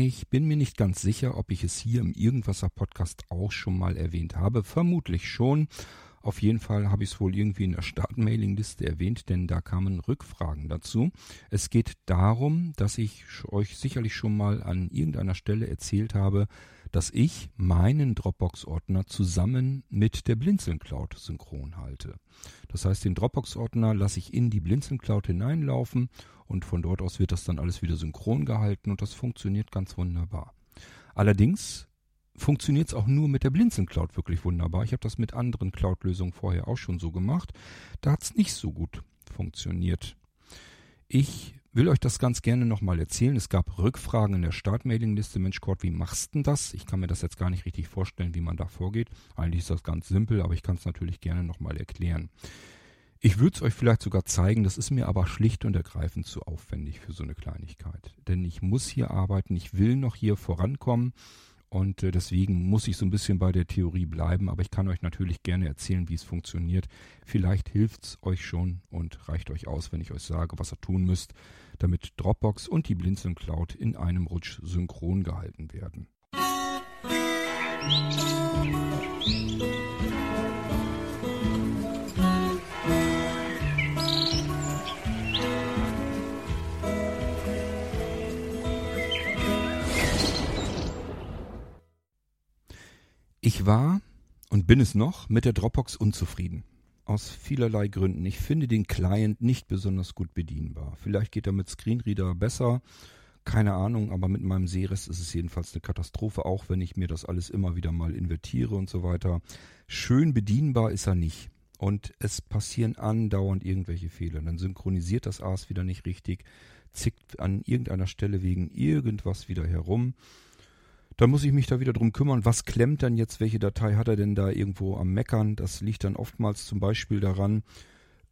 Ich bin mir nicht ganz sicher, ob ich es hier im Irgendwasser Podcast auch schon mal erwähnt habe. Vermutlich schon. Auf jeden Fall habe ich es wohl irgendwie in der Startmailingliste erwähnt, denn da kamen Rückfragen dazu. Es geht darum, dass ich euch sicherlich schon mal an irgendeiner Stelle erzählt habe, dass ich meinen Dropbox-Ordner zusammen mit der Blinzeln Cloud synchron halte. Das heißt, den Dropbox-Ordner lasse ich in die Blinzeln Cloud hineinlaufen und von dort aus wird das dann alles wieder synchron gehalten und das funktioniert ganz wunderbar. Allerdings funktioniert es auch nur mit der Blinzeln Cloud wirklich wunderbar. Ich habe das mit anderen Cloud-Lösungen vorher auch schon so gemacht. Da hat es nicht so gut funktioniert. Ich will euch das ganz gerne nochmal erzählen. Es gab Rückfragen in der Startmailingliste. Mensch, Kurt, wie machst du das? Ich kann mir das jetzt gar nicht richtig vorstellen, wie man da vorgeht. Eigentlich ist das ganz simpel, aber ich kann es natürlich gerne nochmal erklären. Ich würde es euch vielleicht sogar zeigen, das ist mir aber schlicht und ergreifend zu aufwendig für so eine Kleinigkeit. Denn ich muss hier arbeiten, ich will noch hier vorankommen und äh, deswegen muss ich so ein bisschen bei der Theorie bleiben, aber ich kann euch natürlich gerne erzählen, wie es funktioniert. Vielleicht hilft es euch schon und reicht euch aus, wenn ich euch sage, was ihr tun müsst, damit Dropbox und die Blinzeln Cloud in einem Rutsch synchron gehalten werden. Ich war und bin es noch mit der Dropbox unzufrieden. Aus vielerlei Gründen. Ich finde den Client nicht besonders gut bedienbar. Vielleicht geht er mit Screenreader besser. Keine Ahnung, aber mit meinem Sehrest ist es jedenfalls eine Katastrophe, auch wenn ich mir das alles immer wieder mal invertiere und so weiter. Schön bedienbar ist er nicht. Und es passieren andauernd irgendwelche Fehler. Dann synchronisiert das AS wieder nicht richtig, zickt an irgendeiner Stelle wegen irgendwas wieder herum. Dann muss ich mich da wieder drum kümmern, was klemmt dann jetzt, welche Datei hat er denn da irgendwo am Meckern. Das liegt dann oftmals zum Beispiel daran,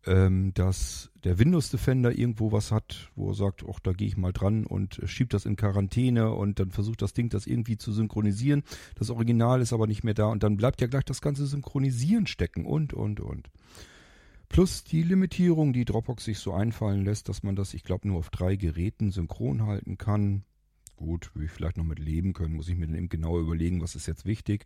ähm, dass der Windows Defender irgendwo was hat, wo er sagt, ach, da gehe ich mal dran und schiebt das in Quarantäne und dann versucht das Ding das irgendwie zu synchronisieren. Das Original ist aber nicht mehr da und dann bleibt ja gleich das ganze Synchronisieren stecken und, und, und. Plus die Limitierung, die Dropbox sich so einfallen lässt, dass man das, ich glaube, nur auf drei Geräten synchron halten kann. Gut, würde ich vielleicht noch mit leben können, muss ich mir dann eben genauer überlegen, was ist jetzt wichtig.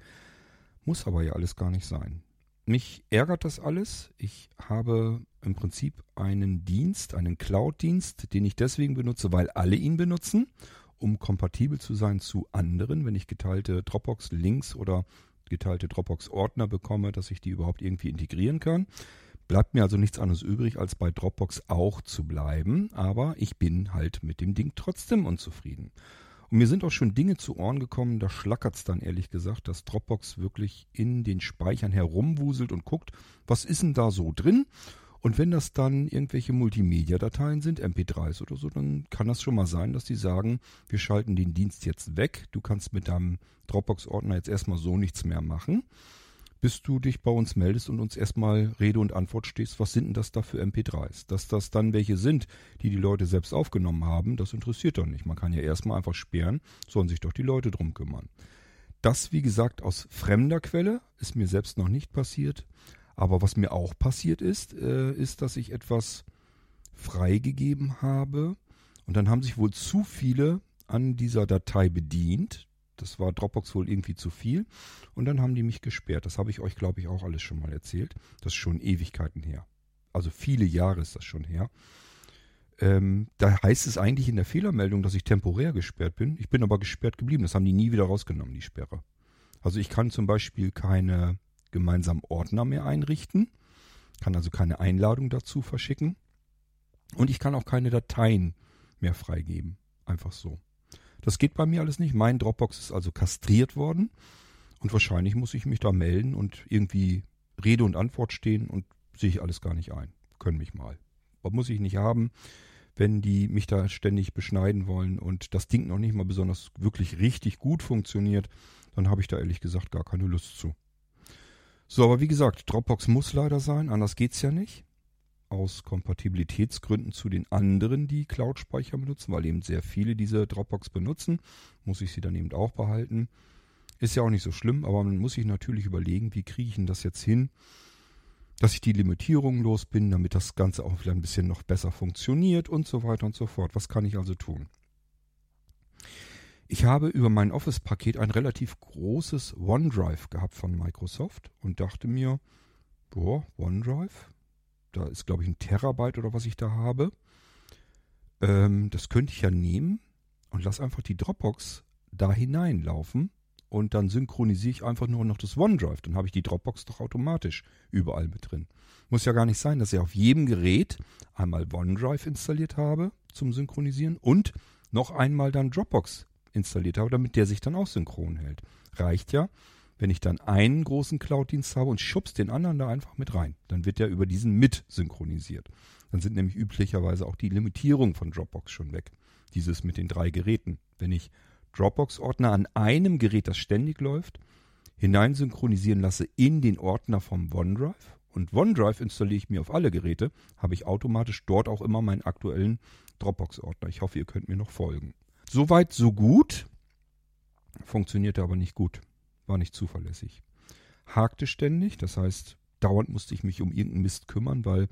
Muss aber ja alles gar nicht sein. Mich ärgert das alles. Ich habe im Prinzip einen Dienst, einen Cloud-Dienst, den ich deswegen benutze, weil alle ihn benutzen, um kompatibel zu sein zu anderen, wenn ich geteilte Dropbox-Links oder geteilte Dropbox-Ordner bekomme, dass ich die überhaupt irgendwie integrieren kann. Bleibt mir also nichts anderes übrig, als bei Dropbox auch zu bleiben, aber ich bin halt mit dem Ding trotzdem unzufrieden. Und mir sind auch schon Dinge zu Ohren gekommen, da schlackert's dann ehrlich gesagt, dass Dropbox wirklich in den Speichern herumwuselt und guckt, was ist denn da so drin? Und wenn das dann irgendwelche Multimedia-Dateien sind, MP3s oder so, dann kann das schon mal sein, dass die sagen, wir schalten den Dienst jetzt weg, du kannst mit deinem Dropbox-Ordner jetzt erstmal so nichts mehr machen bis du dich bei uns meldest und uns erstmal Rede und Antwort stehst, was sind denn das da für MP3s? Dass das dann welche sind, die die Leute selbst aufgenommen haben, das interessiert doch nicht. Man kann ja erstmal einfach sperren, sollen sich doch die Leute drum kümmern. Das, wie gesagt, aus fremder Quelle, ist mir selbst noch nicht passiert. Aber was mir auch passiert ist, äh, ist, dass ich etwas freigegeben habe und dann haben sich wohl zu viele an dieser Datei bedient. Das war Dropbox wohl irgendwie zu viel. Und dann haben die mich gesperrt. Das habe ich euch, glaube ich, auch alles schon mal erzählt. Das ist schon Ewigkeiten her. Also viele Jahre ist das schon her. Ähm, da heißt es eigentlich in der Fehlermeldung, dass ich temporär gesperrt bin. Ich bin aber gesperrt geblieben. Das haben die nie wieder rausgenommen, die Sperre. Also ich kann zum Beispiel keine gemeinsamen Ordner mehr einrichten, kann also keine Einladung dazu verschicken und ich kann auch keine Dateien mehr freigeben. Einfach so. Das geht bei mir alles nicht. Mein Dropbox ist also kastriert worden. Und wahrscheinlich muss ich mich da melden und irgendwie Rede und Antwort stehen und sehe ich alles gar nicht ein. Können mich mal. Was muss ich nicht haben, wenn die mich da ständig beschneiden wollen und das Ding noch nicht mal besonders wirklich richtig gut funktioniert, dann habe ich da ehrlich gesagt gar keine Lust zu. So, aber wie gesagt, Dropbox muss leider sein, anders geht's ja nicht aus Kompatibilitätsgründen zu den anderen, die Cloud-Speicher benutzen, weil eben sehr viele diese Dropbox benutzen, muss ich sie dann eben auch behalten. Ist ja auch nicht so schlimm, aber man muss sich natürlich überlegen, wie kriege ich denn das jetzt hin, dass ich die Limitierungen los bin, damit das Ganze auch wieder ein bisschen noch besser funktioniert und so weiter und so fort. Was kann ich also tun? Ich habe über mein Office-Paket ein relativ großes OneDrive gehabt von Microsoft und dachte mir, boah, OneDrive, da ist glaube ich ein Terabyte oder was ich da habe. Ähm, das könnte ich ja nehmen und lass einfach die Dropbox da hineinlaufen und dann synchronisiere ich einfach nur noch das OneDrive. Dann habe ich die Dropbox doch automatisch überall mit drin. Muss ja gar nicht sein, dass ich auf jedem Gerät einmal OneDrive installiert habe zum Synchronisieren und noch einmal dann Dropbox installiert habe, damit der sich dann auch synchron hält. Reicht ja, wenn ich dann einen großen Cloud-Dienst habe und schubst den anderen da einfach mit rein. Dann wird der über diesen mit synchronisiert. Dann sind nämlich üblicherweise auch die Limitierungen von Dropbox schon weg. Dieses mit den drei Geräten. Wenn ich Dropbox-Ordner an einem Gerät, das ständig läuft, hineinsynchronisieren lasse in den Ordner vom OneDrive und OneDrive installiere ich mir auf alle Geräte, habe ich automatisch dort auch immer meinen aktuellen Dropbox-Ordner. Ich hoffe, ihr könnt mir noch folgen. Soweit, so gut. Funktionierte aber nicht gut. War nicht zuverlässig. Hakte ständig, das heißt, dauernd musste ich mich um irgendeinen Mist kümmern, weil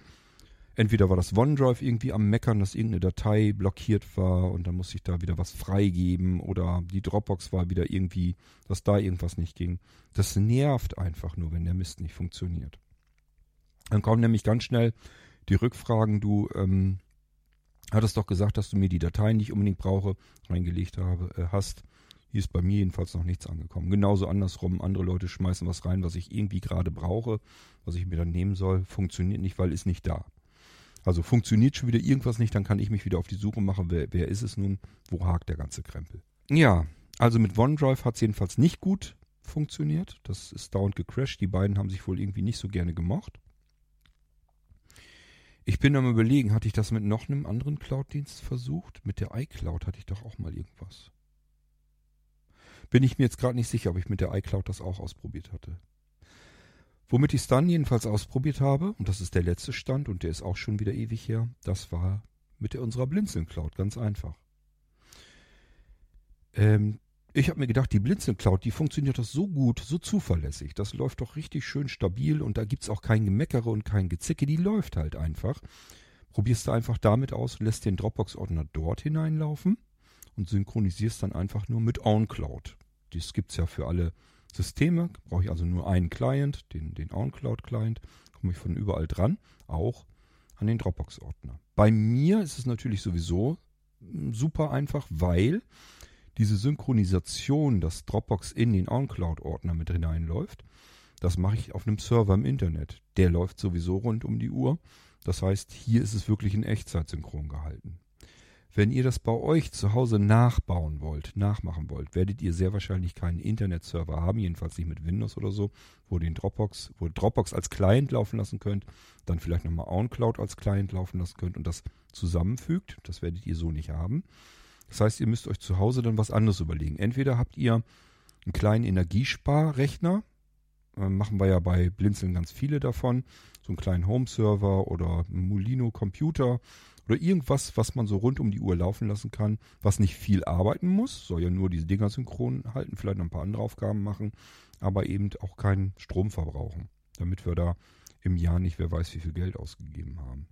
entweder war das OneDrive irgendwie am Meckern, dass irgendeine Datei blockiert war und dann musste ich da wieder was freigeben oder die Dropbox war wieder irgendwie, dass da irgendwas nicht ging. Das nervt einfach nur, wenn der Mist nicht funktioniert. Dann kommen nämlich ganz schnell die Rückfragen, du ähm, hattest doch gesagt, dass du mir die Datei nicht unbedingt brauche, reingelegt habe, äh, hast. Hier ist bei mir jedenfalls noch nichts angekommen. Genauso andersrum, andere Leute schmeißen was rein, was ich irgendwie gerade brauche, was ich mir dann nehmen soll, funktioniert nicht, weil ist nicht da. Also funktioniert schon wieder irgendwas nicht, dann kann ich mich wieder auf die Suche machen, wer, wer ist es nun, wo hakt der ganze Krempel. Ja, also mit OneDrive hat es jedenfalls nicht gut funktioniert. Das ist dauernd gecrashed. Die beiden haben sich wohl irgendwie nicht so gerne gemocht. Ich bin am überlegen, hatte ich das mit noch einem anderen Cloud-Dienst versucht? Mit der iCloud hatte ich doch auch mal irgendwas. Bin ich mir jetzt gerade nicht sicher, ob ich mit der iCloud das auch ausprobiert hatte. Womit ich es dann jedenfalls ausprobiert habe, und das ist der letzte Stand und der ist auch schon wieder ewig her, das war mit der, unserer Blinzeln Cloud, ganz einfach. Ähm, ich habe mir gedacht, die Blinzeln Cloud, die funktioniert doch so gut, so zuverlässig. Das läuft doch richtig schön stabil und da gibt es auch kein Gemeckere und kein Gezicke. Die läuft halt einfach. Probierst du einfach damit aus, lässt den Dropbox-Ordner dort hineinlaufen und synchronisierst dann einfach nur mit OnCloud. Das gibt es ja für alle Systeme. Brauche ich also nur einen Client, den, den OnCloud-Client. Komme ich von überall dran, auch an den Dropbox-Ordner. Bei mir ist es natürlich sowieso hm, super einfach, weil diese Synchronisation, dass Dropbox in den OnCloud-Ordner mit hineinläuft, das mache ich auf einem Server im Internet. Der läuft sowieso rund um die Uhr. Das heißt, hier ist es wirklich in Echtzeit synchron gehalten. Wenn ihr das bei euch zu Hause nachbauen wollt, nachmachen wollt, werdet ihr sehr wahrscheinlich keinen Internetserver haben, jedenfalls nicht mit Windows oder so, wo den Dropbox, wo Dropbox als Client laufen lassen könnt, dann vielleicht nochmal OnCloud als Client laufen lassen könnt und das zusammenfügt. Das werdet ihr so nicht haben. Das heißt, ihr müsst euch zu Hause dann was anderes überlegen. Entweder habt ihr einen kleinen Energiesparrechner, äh, machen wir ja bei Blinzeln ganz viele davon, so einen kleinen Home-Server oder einen Molino-Computer oder irgendwas, was man so rund um die Uhr laufen lassen kann, was nicht viel arbeiten muss, soll ja nur diese Dinger synchron halten, vielleicht noch ein paar andere Aufgaben machen, aber eben auch keinen Strom verbrauchen, damit wir da im Jahr nicht wer weiß wie viel Geld ausgegeben haben.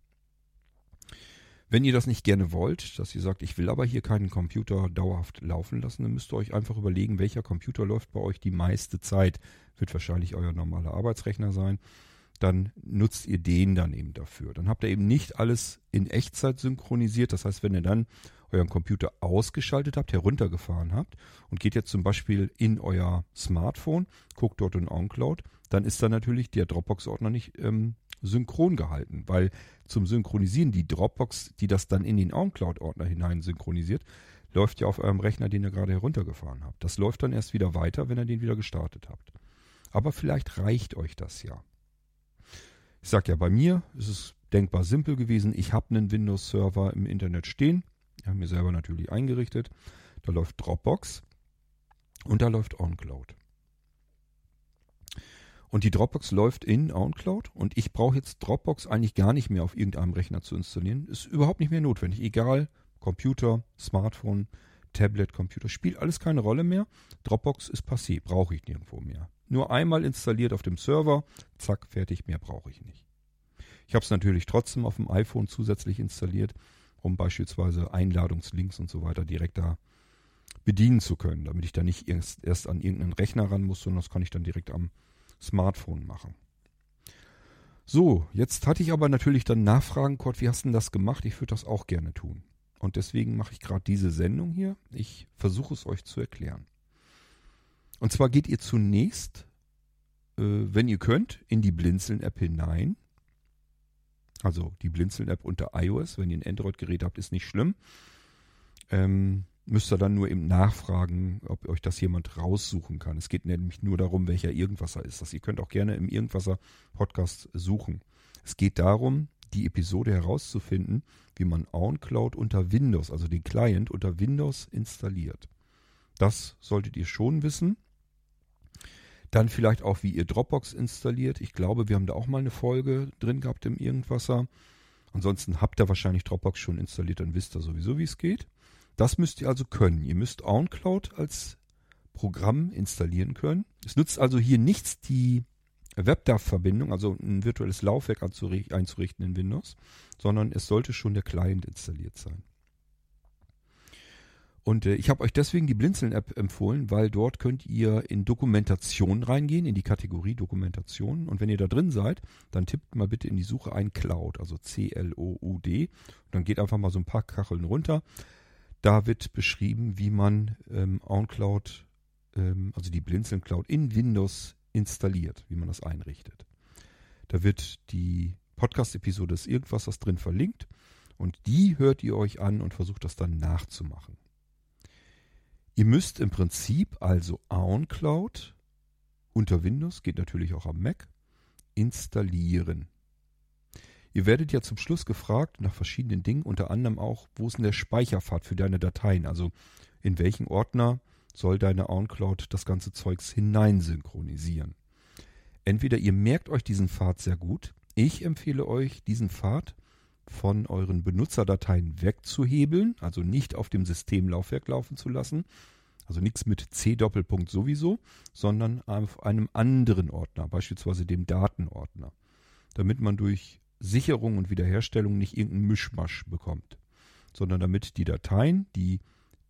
Wenn ihr das nicht gerne wollt, dass ihr sagt, ich will aber hier keinen Computer dauerhaft laufen lassen, dann müsst ihr euch einfach überlegen, welcher Computer läuft bei euch die meiste Zeit. Wird wahrscheinlich euer normaler Arbeitsrechner sein. Dann nutzt ihr den dann eben dafür. Dann habt ihr eben nicht alles in Echtzeit synchronisiert. Das heißt, wenn ihr dann euren Computer ausgeschaltet habt, heruntergefahren habt und geht jetzt zum Beispiel in euer Smartphone, guckt dort in OnCloud, dann ist da natürlich der Dropbox-Ordner nicht ähm, synchron gehalten, weil zum Synchronisieren die Dropbox, die das dann in den OnCloud-Ordner hinein synchronisiert, läuft ja auf eurem Rechner, den ihr gerade heruntergefahren habt. Das läuft dann erst wieder weiter, wenn ihr den wieder gestartet habt. Aber vielleicht reicht euch das ja. Ich sage ja, bei mir ist es denkbar simpel gewesen. Ich habe einen Windows-Server im Internet stehen. Ich habe mir selber natürlich eingerichtet. Da läuft Dropbox und da läuft OnCloud. Und die Dropbox läuft in OwnCloud und ich brauche jetzt Dropbox eigentlich gar nicht mehr auf irgendeinem Rechner zu installieren. Ist überhaupt nicht mehr notwendig. Egal, Computer, Smartphone, Tablet, Computer, spielt alles keine Rolle mehr. Dropbox ist passé, brauche ich nirgendwo mehr. Nur einmal installiert auf dem Server, zack, fertig, mehr brauche ich nicht. Ich habe es natürlich trotzdem auf dem iPhone zusätzlich installiert, um beispielsweise Einladungslinks und so weiter direkt da bedienen zu können, damit ich da nicht erst, erst an irgendeinen Rechner ran muss, sondern das kann ich dann direkt am Smartphone machen. So, jetzt hatte ich aber natürlich dann Nachfragen, Kurt, wie hast du denn das gemacht? Ich würde das auch gerne tun. Und deswegen mache ich gerade diese Sendung hier. Ich versuche es euch zu erklären. Und zwar geht ihr zunächst, äh, wenn ihr könnt, in die Blinzeln-App hinein. Also die Blinzeln-App unter iOS. Wenn ihr ein Android-Gerät habt, ist nicht schlimm. Ähm, müsst ihr dann nur eben nachfragen, ob euch das jemand raussuchen kann. Es geht nämlich nur darum, welcher Irgendwasser ist das. Ihr könnt auch gerne im Irgendwasser-Podcast suchen. Es geht darum, die Episode herauszufinden, wie man OwnCloud unter Windows, also den Client unter Windows installiert. Das solltet ihr schon wissen. Dann vielleicht auch, wie ihr Dropbox installiert. Ich glaube, wir haben da auch mal eine Folge drin gehabt im Irgendwasser. Ansonsten habt ihr wahrscheinlich Dropbox schon installiert, dann wisst ihr sowieso, wie es geht. Das müsst ihr also können. Ihr müsst OwnCloud als Programm installieren können. Es nützt also hier nichts, die WebDAV-Verbindung, also ein virtuelles Laufwerk einzurichten in Windows, sondern es sollte schon der Client installiert sein. Und äh, ich habe euch deswegen die Blinzeln-App empfohlen, weil dort könnt ihr in Dokumentation reingehen, in die Kategorie Dokumentation. Und wenn ihr da drin seid, dann tippt mal bitte in die Suche ein Cloud, also C-L-O-U-D. Und dann geht einfach mal so ein paar Kacheln runter. Da wird beschrieben, wie man ähm, OnCloud, ähm, also die Blinzeln Cloud in Windows installiert, wie man das einrichtet. Da wird die Podcast-Episode des Irgendwas drin verlinkt und die hört ihr euch an und versucht das dann nachzumachen. Ihr müsst im Prinzip also OwnCloud unter Windows, geht natürlich auch am Mac, installieren. Ihr werdet ja zum Schluss gefragt nach verschiedenen Dingen, unter anderem auch, wo ist denn der Speicherpfad für deine Dateien? Also in welchen Ordner soll deine OwnCloud das ganze Zeugs hineinsynchronisieren? Entweder ihr merkt euch diesen Pfad sehr gut. Ich empfehle euch, diesen Pfad von euren Benutzerdateien wegzuhebeln, also nicht auf dem Systemlaufwerk laufen zu lassen, also nichts mit C-Doppelpunkt sowieso, sondern auf einem anderen Ordner, beispielsweise dem Datenordner, damit man durch Sicherung und Wiederherstellung nicht irgendeinen Mischmasch bekommt, sondern damit die Dateien, die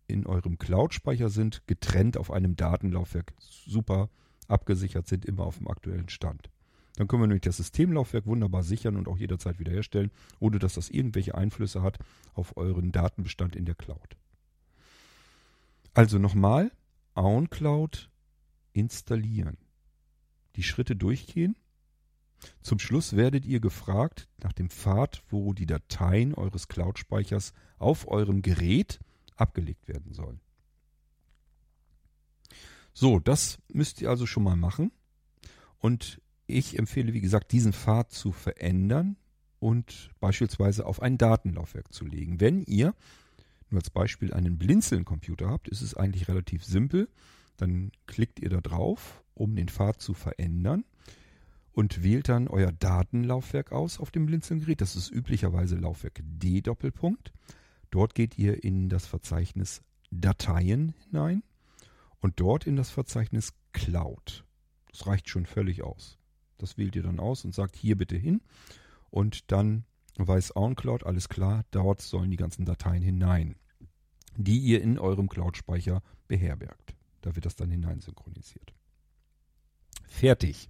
in eurem Cloud-Speicher sind, getrennt auf einem Datenlaufwerk super abgesichert sind, immer auf dem aktuellen Stand. Dann können wir nämlich das Systemlaufwerk wunderbar sichern und auch jederzeit wiederherstellen, ohne dass das irgendwelche Einflüsse hat auf euren Datenbestand in der Cloud. Also nochmal, OwnCloud installieren. Die Schritte durchgehen. Zum Schluss werdet ihr gefragt nach dem Pfad, wo die Dateien eures Cloud-Speichers auf eurem Gerät abgelegt werden sollen. So, das müsst ihr also schon mal machen. Und ich empfehle, wie gesagt, diesen Pfad zu verändern und beispielsweise auf ein Datenlaufwerk zu legen. Wenn ihr nur als Beispiel einen Blinzeln-Computer habt, ist es eigentlich relativ simpel. Dann klickt ihr da drauf, um den Pfad zu verändern und wählt dann euer Datenlaufwerk aus auf dem Blinzeln-Gerät. Das ist üblicherweise Laufwerk D Doppelpunkt. Dort geht ihr in das Verzeichnis Dateien hinein und dort in das Verzeichnis Cloud. Das reicht schon völlig aus. Das wählt ihr dann aus und sagt hier bitte hin. Und dann weiß OwnCloud, alles klar, dort sollen die ganzen Dateien hinein, die ihr in eurem Cloud-Speicher beherbergt. Da wird das dann hineinsynchronisiert. Fertig.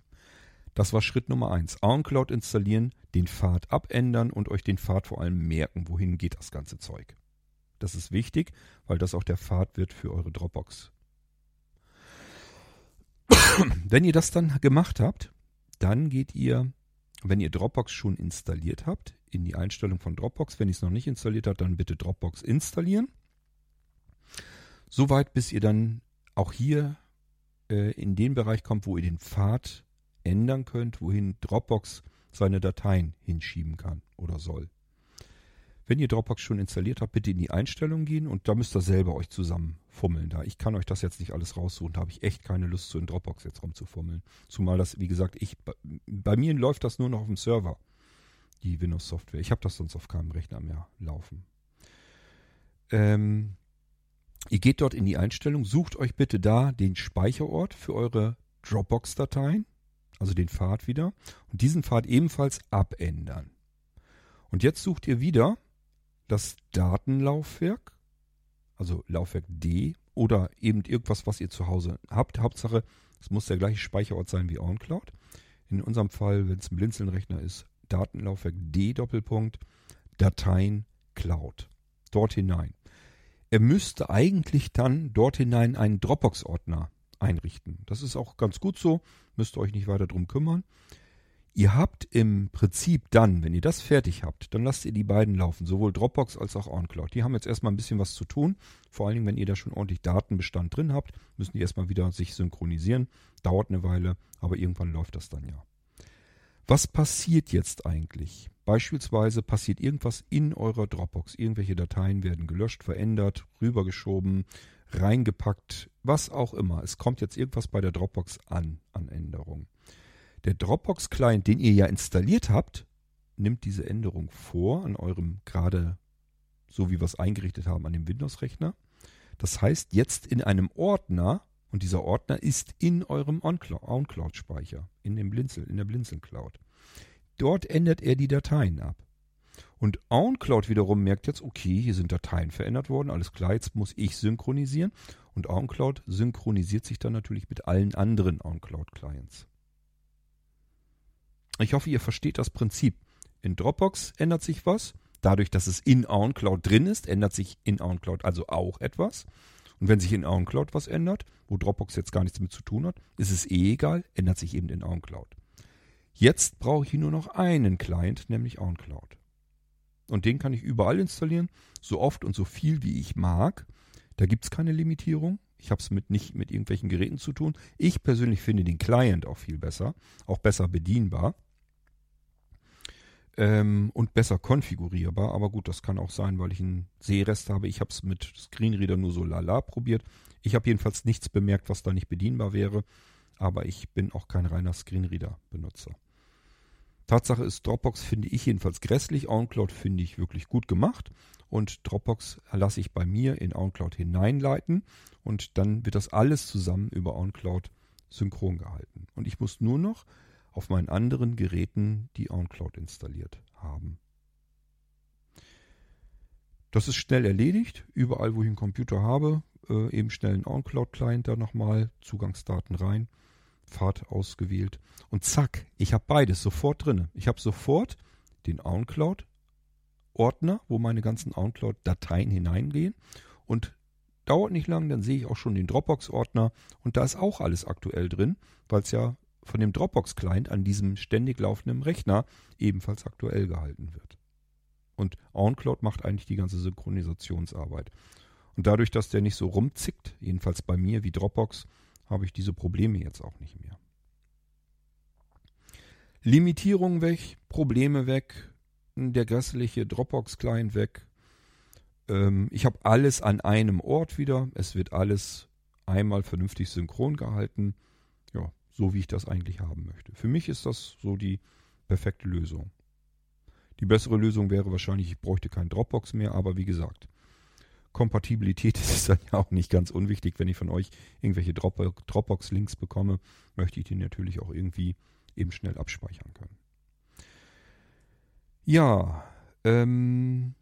Das war Schritt Nummer eins. OwnCloud installieren, den Pfad abändern und euch den Pfad vor allem merken, wohin geht das ganze Zeug. Das ist wichtig, weil das auch der Pfad wird für eure Dropbox. Wenn ihr das dann gemacht habt, dann geht ihr, wenn ihr Dropbox schon installiert habt, in die Einstellung von Dropbox. Wenn ihr es noch nicht installiert habt, dann bitte Dropbox installieren. Soweit, bis ihr dann auch hier äh, in den Bereich kommt, wo ihr den Pfad ändern könnt, wohin Dropbox seine Dateien hinschieben kann oder soll. Wenn ihr Dropbox schon installiert habt, bitte in die Einstellungen gehen und da müsst ihr selber euch zusammenfummeln. Da ich kann euch das jetzt nicht alles raussuchen, da habe ich echt keine Lust, so in Dropbox jetzt rumzufummeln. Zumal das, wie gesagt, ich bei mir läuft das nur noch auf dem Server, die Windows-Software. Ich habe das sonst auf keinem Rechner mehr laufen. Ähm, ihr geht dort in die Einstellung, sucht euch bitte da den Speicherort für eure Dropbox-Dateien, also den Pfad wieder, und diesen Pfad ebenfalls abändern. Und jetzt sucht ihr wieder das Datenlaufwerk, also Laufwerk D oder eben irgendwas, was ihr zu Hause habt. Hauptsache, es muss der gleiche Speicherort sein wie OwnCloud. In unserem Fall, wenn es ein Blinzeln-Rechner ist, Datenlaufwerk D Doppelpunkt, Dateien Cloud. Dort hinein. Er müsste eigentlich dann dort hinein einen Dropbox-Ordner einrichten. Das ist auch ganz gut so, müsst ihr euch nicht weiter drum kümmern. Ihr habt im Prinzip dann, wenn ihr das fertig habt, dann lasst ihr die beiden laufen, sowohl Dropbox als auch OnCloud. Die haben jetzt erstmal ein bisschen was zu tun. Vor allen Dingen, wenn ihr da schon ordentlich Datenbestand drin habt, müssen die erstmal wieder sich synchronisieren. Dauert eine Weile, aber irgendwann läuft das dann ja. Was passiert jetzt eigentlich? Beispielsweise passiert irgendwas in eurer Dropbox. Irgendwelche Dateien werden gelöscht, verändert, rübergeschoben, reingepackt, was auch immer. Es kommt jetzt irgendwas bei der Dropbox an, an Änderungen. Der Dropbox-Client, den ihr ja installiert habt, nimmt diese Änderung vor an eurem gerade, so wie wir es eingerichtet haben, an dem Windows-Rechner. Das heißt, jetzt in einem Ordner und dieser Ordner ist in eurem OnCloud-Speicher, in dem Blinzel, in der Blinzeln-Cloud. Dort ändert er die Dateien ab. Und OnCloud wiederum merkt jetzt, okay, hier sind Dateien verändert worden, alles klar, jetzt muss ich synchronisieren. Und OnCloud synchronisiert sich dann natürlich mit allen anderen OnCloud-Clients. Ich hoffe, ihr versteht das Prinzip. In Dropbox ändert sich was. Dadurch, dass es in OnCloud drin ist, ändert sich in OnCloud also auch etwas. Und wenn sich in OwnCloud was ändert, wo Dropbox jetzt gar nichts damit zu tun hat, ist es eh egal, ändert sich eben in OwnCloud. Jetzt brauche ich nur noch einen Client, nämlich OwnCloud. Und den kann ich überall installieren, so oft und so viel wie ich mag. Da gibt es keine Limitierung. Ich habe es mit nicht mit irgendwelchen Geräten zu tun. Ich persönlich finde den Client auch viel besser, auch besser bedienbar ähm, und besser konfigurierbar. Aber gut, das kann auch sein, weil ich einen Sehrest habe. Ich habe es mit Screenreader nur so lala probiert. Ich habe jedenfalls nichts bemerkt, was da nicht bedienbar wäre. Aber ich bin auch kein reiner Screenreader-Benutzer. Tatsache ist, Dropbox finde ich jedenfalls grässlich. OnCloud finde ich wirklich gut gemacht. Und Dropbox lasse ich bei mir in OnCloud hineinleiten. Und dann wird das alles zusammen über OnCloud synchron gehalten. Und ich muss nur noch auf meinen anderen Geräten die OnCloud installiert haben. Das ist schnell erledigt. Überall, wo ich einen Computer habe, äh, eben schnell einen OnCloud-Client da nochmal, Zugangsdaten rein, Pfad ausgewählt und zack, ich habe beides sofort drin. Ich habe sofort den OnCloud-Ordner, wo meine ganzen OnCloud-Dateien hineingehen und dauert nicht lang, dann sehe ich auch schon den Dropbox-Ordner und da ist auch alles aktuell drin, weil es ja von dem Dropbox-Client an diesem ständig laufenden Rechner ebenfalls aktuell gehalten wird. Und OnCloud macht eigentlich die ganze Synchronisationsarbeit. Und dadurch, dass der nicht so rumzickt, jedenfalls bei mir wie Dropbox, habe ich diese Probleme jetzt auch nicht mehr. Limitierung weg, Probleme weg, der grässliche Dropbox-Client weg. Ähm, ich habe alles an einem Ort wieder. Es wird alles einmal vernünftig synchron gehalten. So wie ich das eigentlich haben möchte. Für mich ist das so die perfekte Lösung. Die bessere Lösung wäre wahrscheinlich, ich bräuchte kein Dropbox mehr, aber wie gesagt, Kompatibilität ist dann ja auch nicht ganz unwichtig. Wenn ich von euch irgendwelche Dropbox-Links bekomme, möchte ich die natürlich auch irgendwie eben schnell abspeichern können. Ja, ähm,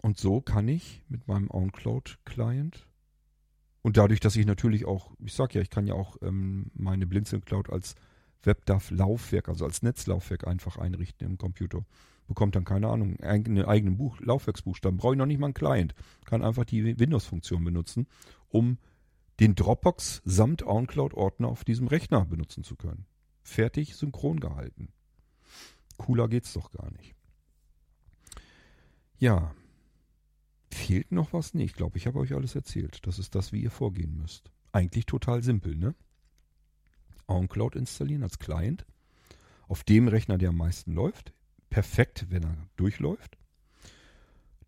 und so kann ich mit meinem OwnCloud-Client und dadurch, dass ich natürlich auch, ich sag ja, ich kann ja auch ähm, meine Blinzeln Cloud als WebDAV-Laufwerk, also als Netzlaufwerk einfach einrichten im Computer. Bekommt dann, keine Ahnung, einen eigenen Buch, Laufwerksbuchstaben. Brauche ich noch nicht mal einen Client. Kann einfach die Windows-Funktion benutzen, um den Dropbox samt OnCloud-Ordner auf diesem Rechner benutzen zu können. Fertig, synchron gehalten. Cooler geht's doch gar nicht. Ja, Fehlt noch was? Nee, ich glaube, ich habe euch alles erzählt. Das ist das, wie ihr vorgehen müsst. Eigentlich total simpel, ne? OnCloud installieren als Client. Auf dem Rechner, der am meisten läuft. Perfekt, wenn er durchläuft.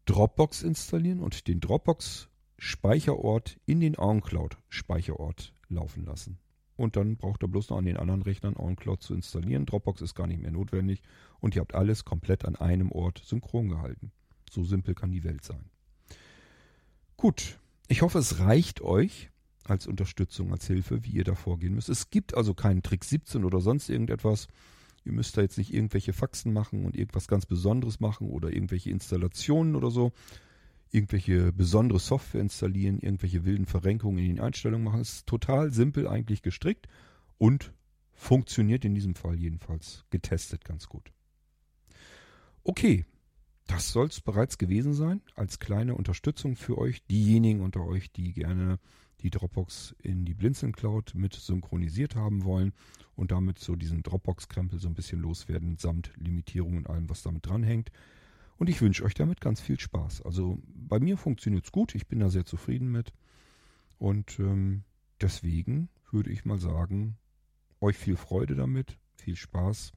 Dropbox installieren und den Dropbox-Speicherort in den OnCloud-Speicherort laufen lassen. Und dann braucht ihr bloß noch an den anderen Rechnern OnCloud zu installieren. Dropbox ist gar nicht mehr notwendig und ihr habt alles komplett an einem Ort synchron gehalten. So simpel kann die Welt sein. Gut, ich hoffe, es reicht euch als Unterstützung, als Hilfe, wie ihr da vorgehen müsst. Es gibt also keinen Trick 17 oder sonst irgendetwas. Ihr müsst da jetzt nicht irgendwelche Faxen machen und irgendwas ganz Besonderes machen oder irgendwelche Installationen oder so. irgendwelche besondere Software installieren, irgendwelche wilden Verrenkungen in den Einstellungen machen. Es ist total simpel eigentlich gestrickt und funktioniert in diesem Fall jedenfalls getestet ganz gut. Okay, das soll es bereits gewesen sein, als kleine Unterstützung für euch, diejenigen unter euch, die gerne die Dropbox in die Blinzeln Cloud mit synchronisiert haben wollen und damit so diesen Dropbox-Krempel so ein bisschen loswerden, samt Limitierung und allem, was damit dranhängt. Und ich wünsche euch damit ganz viel Spaß. Also bei mir funktioniert es gut, ich bin da sehr zufrieden mit. Und ähm, deswegen würde ich mal sagen, euch viel Freude damit, viel Spaß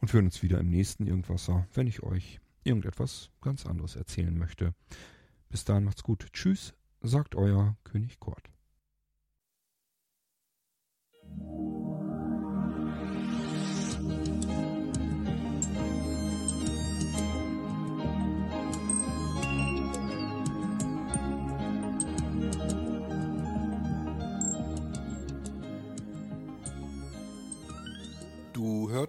und wir hören uns wieder im nächsten Irgendwasser, wenn ich euch irgendetwas ganz anderes erzählen möchte. Bis dahin macht's gut. Tschüss, sagt euer König Kurt.